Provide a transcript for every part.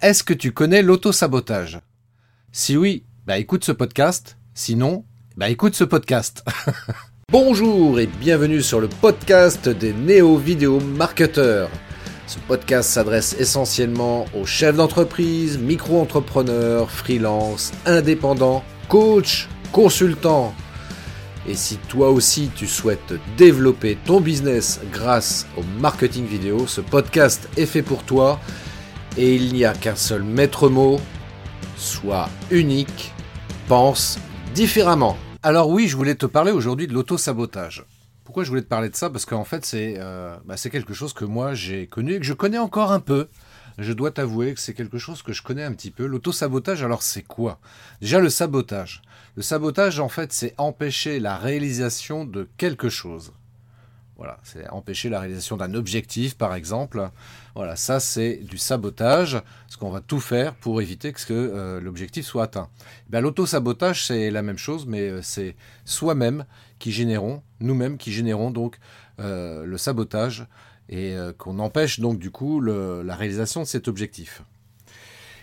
Est-ce que tu connais l'auto-sabotage? Si oui, bah écoute ce podcast. Sinon, bah écoute ce podcast. Bonjour et bienvenue sur le podcast des néo-vidéo marketeurs. Ce podcast s'adresse essentiellement aux chefs d'entreprise, micro-entrepreneurs, freelance, indépendants, coachs, consultants. Et si toi aussi tu souhaites développer ton business grâce au marketing vidéo, ce podcast est fait pour toi et il n'y a qu'un seul maître mot, sois unique, pense différemment. Alors oui, je voulais te parler aujourd'hui de l'auto-sabotage. Pourquoi je voulais te parler de ça? Parce qu'en fait, euh, bah, c'est quelque chose que moi j'ai connu et que je connais encore un peu. Je dois t'avouer que c'est quelque chose que je connais un petit peu. L'auto-sabotage, alors c'est quoi? Déjà le sabotage. Le sabotage, en fait, c'est empêcher la réalisation de quelque chose. Voilà, c'est empêcher la réalisation d'un objectif, par exemple. Voilà, ça c'est du sabotage, ce qu'on va tout faire pour éviter que euh, l'objectif soit atteint. Ben, L'auto-sabotage, c'est la même chose, mais euh, c'est soi-même qui générons, nous-mêmes qui générons donc euh, le sabotage et qu'on empêche donc du coup la réalisation de cet objectif.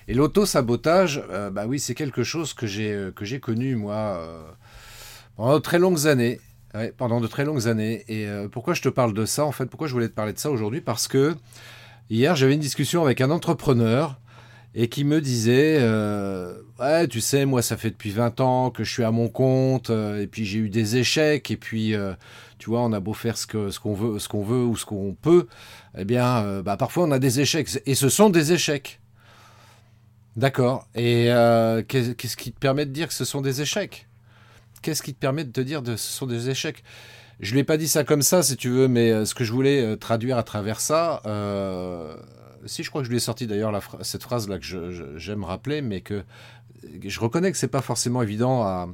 Et l'auto-sabotage, bah oui, c'est quelque chose que j'ai connu moi pendant de très longues années. Pendant de très longues années. Et pourquoi je te parle de ça en fait? Pourquoi je voulais te parler de ça aujourd'hui? Parce que hier j'avais une discussion avec un entrepreneur et qui me disait ouais tu sais moi ça fait depuis 20 ans que je suis à mon compte et puis j'ai eu des échecs et puis tu vois on a beau faire ce qu'on veut ce qu'on veut ou ce qu'on peut eh bien bah, parfois on a des échecs. Et ce sont des échecs. D'accord. Et euh, qu'est-ce qui te permet de dire que ce sont des échecs? Qu'est-ce qui te permet de te dire que ce sont des échecs? Je ne l'ai pas dit ça comme ça, si tu veux, mais euh, ce que je voulais euh, traduire à travers ça, si je crois que je lui ai sorti d'ailleurs cette phrase-là que j'aime rappeler, mais que je reconnais que c'est pas forcément évident à,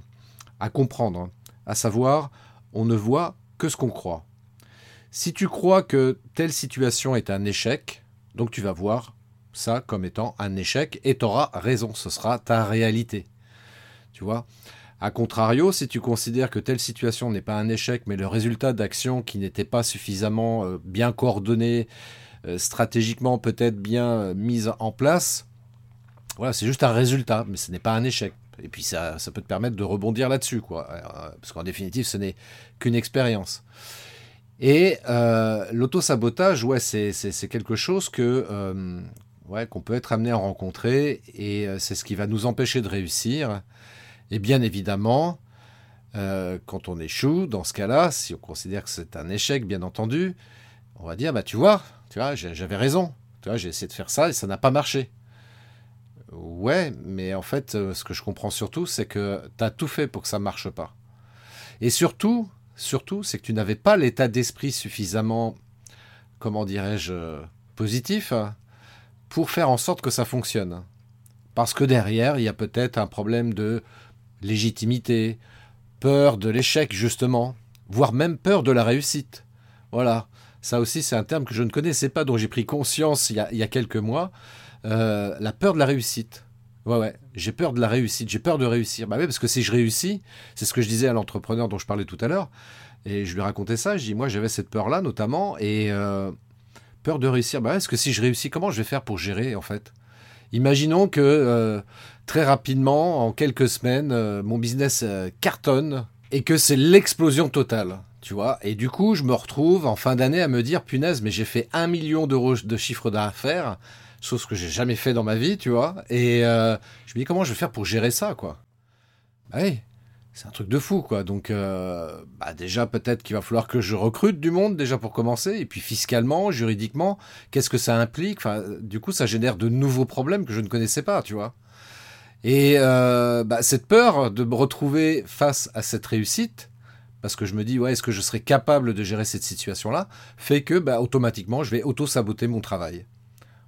à comprendre. Hein. À savoir, on ne voit que ce qu'on croit. Si tu crois que telle situation est un échec, donc tu vas voir ça comme étant un échec et tu auras raison, ce sera ta réalité. Tu vois? A contrario, si tu considères que telle situation n'est pas un échec, mais le résultat d'actions qui n'étaient pas suffisamment euh, bien coordonnées, euh, stratégiquement peut-être bien euh, mises en place, voilà, c'est juste un résultat, mais ce n'est pas un échec. Et puis ça, ça peut te permettre de rebondir là-dessus, quoi. Parce qu'en définitive, ce n'est qu'une expérience. Et l'auto-sabotage, ouais, c'est quelque chose que ouais, qu'on peut être amené à rencontrer et euh, c'est ce qui va nous empêcher de réussir. Et bien évidemment, euh, quand on échoue, dans ce cas-là, si on considère que c'est un échec, bien entendu, on va dire, bah tu vois, tu vois, j'avais raison. Tu vois, j'ai essayé de faire ça et ça n'a pas marché. Ouais, mais en fait, euh, ce que je comprends surtout, c'est que tu as tout fait pour que ça marche pas. Et surtout, surtout, c'est que tu n'avais pas l'état d'esprit suffisamment, comment dirais-je, positif pour faire en sorte que ça fonctionne. Parce que derrière, il y a peut-être un problème de légitimité, peur de l'échec justement, voire même peur de la réussite. Voilà, ça aussi c'est un terme que je ne connaissais pas, dont j'ai pris conscience il y a, quelques mois. Euh, la peur de la réussite. Ouais, ouais, j'ai peur de la réussite, j'ai peur de réussir. Bah oui, parce que si je réussis, c'est ce que je disais à l'entrepreneur dont je parlais tout à l'heure, et je lui racontais ça, je dis, moi j'avais cette peur-là notamment, et euh, Peur de réussir. Bah, est-ce que si je réussis, comment je vais faire pour gérer en fait? Imaginons que euh, très rapidement, en quelques semaines, euh, mon business euh, cartonne et que c'est l'explosion totale. Tu vois Et du coup, je me retrouve en fin d'année à me dire, punaise, mais j'ai fait un million d'euros de chiffre d'affaires, chose que j'ai jamais fait dans ma vie, tu vois. Et je me dis, comment je vais faire pour gérer ça, quoi? Bah oui, c'est un truc de fou, quoi. Donc, euh, bah déjà, peut-être qu'il va falloir que je recrute du monde, déjà pour commencer. Et puis, fiscalement, juridiquement, qu'est-ce que ça implique? Enfin, du coup, ça génère de nouveaux problèmes que je ne connaissais pas, tu vois. Et euh, bah, cette peur de me retrouver face à cette réussite, parce que je me dis, ouais, est-ce que je serais capable de gérer cette situation-là, fait que, bah, automatiquement, je vais auto-saboter mon travail.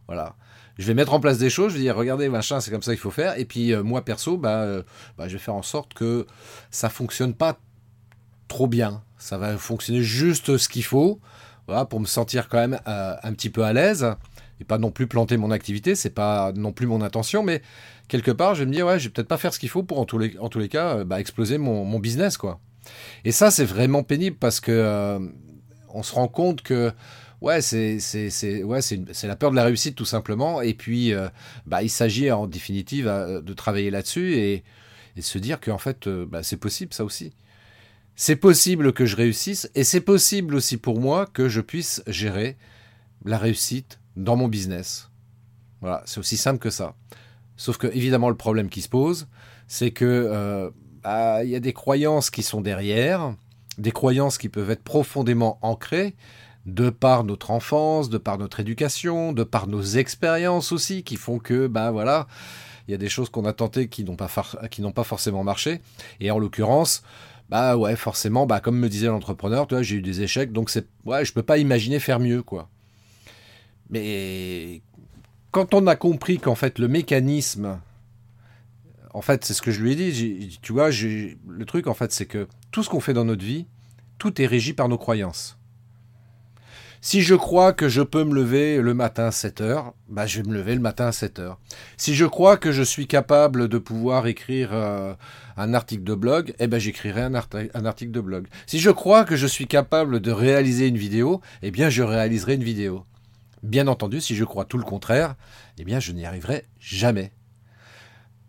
Voilà je vais mettre en place des choses, je vais dire regardez machin, c'est comme ça qu'il faut faire. Et puis euh, moi perso, bah, euh, bah, je vais faire en sorte que ça fonctionne pas trop bien. Ça va fonctionner juste ce qu'il faut, voilà, pour me sentir quand même euh, un petit peu à l'aise et pas non plus planter mon activité. C'est pas non plus mon intention, mais quelque part, je vais me dire ouais, je vais peut-être pas faire ce qu'il faut pour en tous les, en tous les cas bah, exploser mon, mon, business quoi. Et ça, c'est vraiment pénible parce que on se rend compte que Ouais, c'est la peur de la réussite tout simplement. Et puis, euh, bah, il s'agit en définitive euh, de travailler là-dessus et, et, se dire qu'en fait, euh, bah, c'est possible ça aussi. C'est possible que je réussisse et c'est possible aussi pour moi que je puisse gérer la réussite dans mon business. Voilà, c'est aussi simple que ça. Sauf que évidemment le problème qui se pose, c'est que bah, il y a des croyances qui sont derrière, des croyances qui peuvent être profondément ancrées de par notre enfance, de par notre éducation, de par nos expériences aussi, qui font que, ben voilà, il y a des choses qu'on a tentées qui n'ont pas, pas forcément marché. Et en l'occurrence, bah ouais, forcément, bah comme me disait l'entrepreneur, tu vois, j'ai eu des échecs, donc c'est, ouais, je peux pas imaginer faire mieux, quoi. Mais quand on a compris qu'en fait le mécanisme, en fait, c'est ce que je lui ai dit, tu vois, le truc en fait, c'est que tout ce qu'on fait dans notre vie, tout est régi par nos croyances. Si je crois que je peux me lever le matin à 7 heures, bah, je vais me lever le matin à 7 heures. Si je crois que je suis capable de pouvoir écrire euh, un article de blog, eh ben, j'écrirai un, article de blog. Si je crois que je suis capable de réaliser une vidéo, eh bien, je réaliserai une vidéo. Bien entendu, si je crois tout le contraire, eh bien, je n'y arriverai jamais.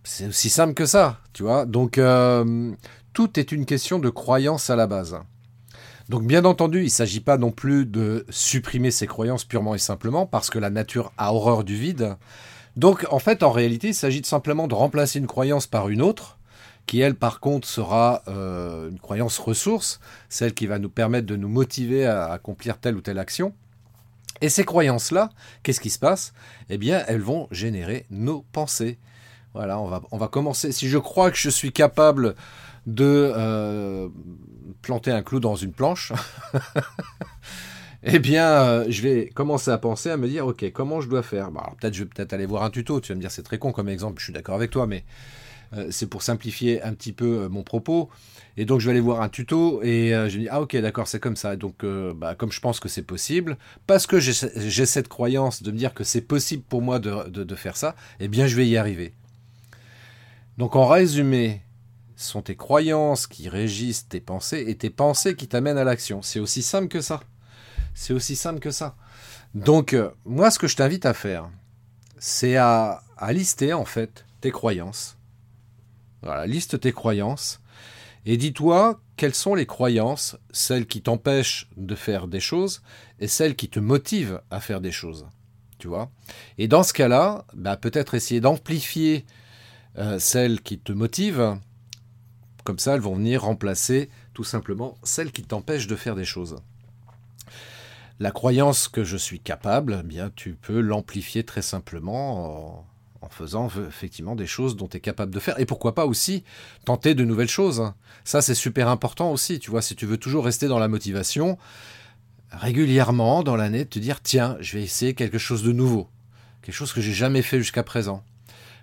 C'est aussi simple que ça, tu vois. Donc, euh, tout est une question de croyance à la base. Donc bien entendu, il ne s'agit pas non plus de supprimer ses croyances purement et simplement parce que la nature a horreur du vide. Donc en fait, en réalité, il s'agit simplement de remplacer une croyance par une autre, qui elle par contre sera euh, une croyance ressource, celle qui va nous permettre de nous motiver à accomplir telle ou telle action. Et ces croyances-là, qu'est-ce qui se passe? Eh bien, elles vont générer nos pensées. Voilà, on va commencer. Si je crois que je suis capable de euh, planter un clou dans une planche, eh bien, euh, je vais commencer à penser, à me dire, ok, comment je dois faire? Peut-être je vais peut-être aller voir un tuto, tu vas me dire, c'est très con comme exemple, je suis d'accord avec toi, mais euh, c'est pour simplifier un petit peu mon propos. Et donc, je vais aller voir un tuto et je me dis, ah ok, d'accord, c'est comme ça. Donc, bah, comme je pense que c'est possible, parce que j'ai cette croyance de me dire que c'est possible pour moi de, de faire ça, eh bien, je vais y arriver. Donc, en résumé, sont tes croyances qui régissent tes pensées et tes pensées qui t'amènent à l'action. C'est aussi simple que ça. C'est aussi simple que ça. Donc, euh, moi, ce que je t'invite à faire, c'est à, lister, en fait, tes croyances. Voilà, liste tes croyances. Et dis-toi quelles sont les croyances, celles qui t'empêchent de faire des choses et celles qui te motivent à faire des choses. Tu vois? Et dans ce cas-là, bah, peut-être essayer d'amplifier euh, celles qui te motivent comme ça, elles vont venir remplacer tout simplement celles qui t'empêchent de faire des choses. La croyance que je suis capable, eh bien, tu peux l'amplifier très simplement en, faisant effectivement des choses dont tu es capable de faire. Et pourquoi pas aussi tenter de nouvelles choses. Hein. Ça, c'est super important aussi. Tu vois, si tu veux toujours rester dans la motivation, régulièrement dans l'année, te dire tiens, je vais essayer quelque chose de nouveau. Quelque chose que j'ai jamais fait jusqu'à présent.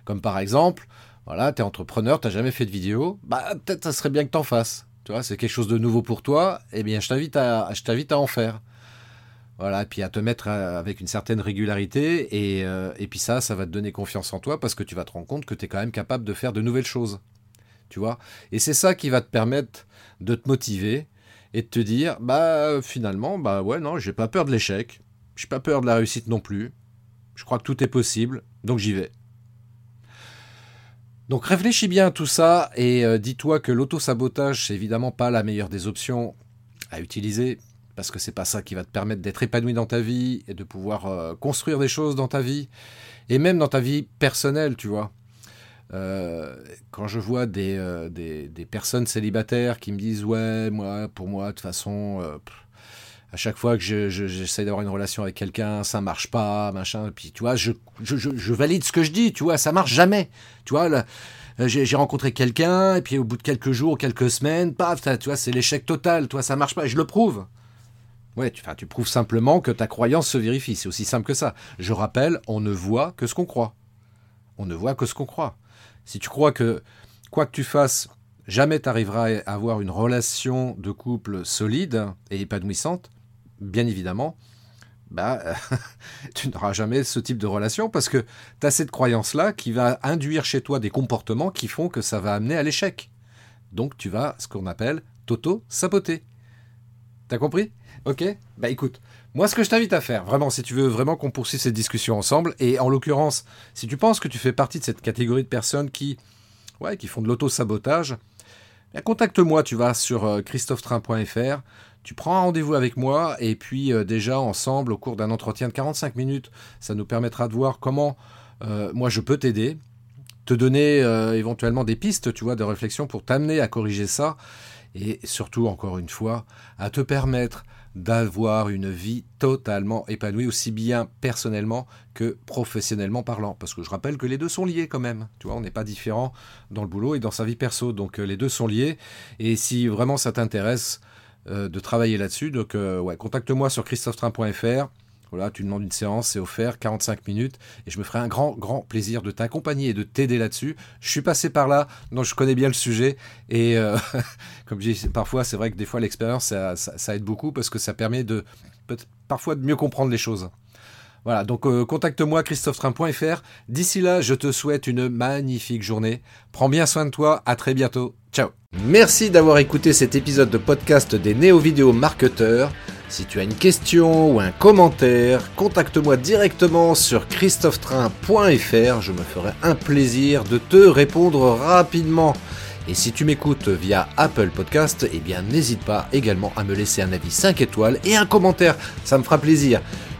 Comme par exemple, voilà, t'es entrepreneur, t'as jamais fait de vidéo, bah peut-être ça serait bien que t'en fasses. Tu vois, c'est quelque chose de nouveau pour toi, eh bien je t'invite à, je t'invite à en faire. Voilà, et puis à te mettre euh, avec une certaine régularité, et, euh, et puis ça, ça va te donner confiance en toi parce que tu vas te rendre compte que tu es quand même capable de faire de nouvelles choses. Tu vois? Et c'est ça qui va te permettre de te motiver et de te dire, bah finalement, bah ouais, non, j'ai pas peur de l'échec, j'ai pas peur de la réussite non plus, je crois que tout est possible, donc j'y vais. Donc réfléchis bien à tout ça et euh, dis-toi que l'auto-sabotage, c'est évidemment pas la meilleure des options à utiliser parce que c'est pas ça qui va te permettre d'être épanoui dans ta vie et de pouvoir euh, construire des choses dans ta vie et même dans ta vie personnelle, tu vois. Euh, quand je vois des, des, personnes célibataires qui me disent ouais moi pour moi de toute façon à chaque fois que j'essaie d'avoir une relation avec quelqu'un, ça marche pas, machin. Puis tu vois, je, valide ce que je dis, tu vois, ça marche jamais. Tu vois, j'ai rencontré quelqu'un, et puis au bout de quelques jours, quelques semaines, paf, tu vois, c'est l'échec total, toi, ça marche pas, et je le prouve. Ouais, tu, tu prouves simplement que ta croyance se vérifie, c'est aussi simple que ça. Je rappelle, on ne voit que ce qu'on croit. On ne voit que ce qu'on croit. Si tu crois que, quoi que tu fasses, jamais tu arriveras à avoir une relation de couple solide et épanouissante, bien évidemment, bah, tu n'auras jamais ce type de relation parce que tu as cette croyance-là qui va induire chez toi des comportements qui font que ça va amener à l'échec. Donc tu vas, ce qu'on appelle, t'auto-saboter. T'as compris? Ok? Bah écoute, moi ce que je t'invite à faire, vraiment, si tu veux vraiment qu'on poursuive cette discussion ensemble, et en l'occurrence, si tu penses que tu fais partie de cette catégorie de personnes qui, ouais, qui font de l'auto-sabotage, bah, contacte-moi, tu vas sur euh, christophetrain.fr, tu prends un rendez-vous avec moi, et puis euh, déjà ensemble, au cours d'un entretien de 45 minutes, ça nous permettra de voir comment euh, moi je peux t'aider, te donner éventuellement des pistes, tu vois, de réflexion pour t'amener à corriger ça, et surtout, encore une fois, à te permettre d'avoir une vie totalement épanouie, aussi bien personnellement que professionnellement parlant. Parce que je rappelle que les deux sont liés quand même. Tu vois, on n'est pas différent dans le boulot et dans sa vie perso. Donc euh, les deux sont liés. Et si vraiment ça t'intéresse euh, de travailler là-dessus, donc euh, ouais, contacte-moi sur christophetrain.fr. Voilà, tu demandes une séance, c'est offert, 45 minutes, et je me ferai un grand, grand plaisir de t'accompagner et de t'aider là-dessus. Je suis passé par là, donc je connais bien le sujet, et euh, comme je dis, parfois, c'est vrai que des fois, l'expérience, ça, aide beaucoup, parce que ça permet de, parfois, de mieux comprendre les choses. Voilà, donc euh, contacte-moi christophetrain.fr. D'ici là, je te souhaite une magnifique journée. Prends bien soin de toi, à très bientôt. Ciao. Merci d'avoir écouté cet épisode de podcast des néo-vidéo marketeurs. Si tu as une question ou un commentaire, contacte-moi directement sur christophetrain.fr. Je me ferai un plaisir de te répondre rapidement. Et si tu m'écoutes via Apple Podcast, eh bien n'hésite pas également à me laisser un avis 5 étoiles et un commentaire, ça me fera plaisir.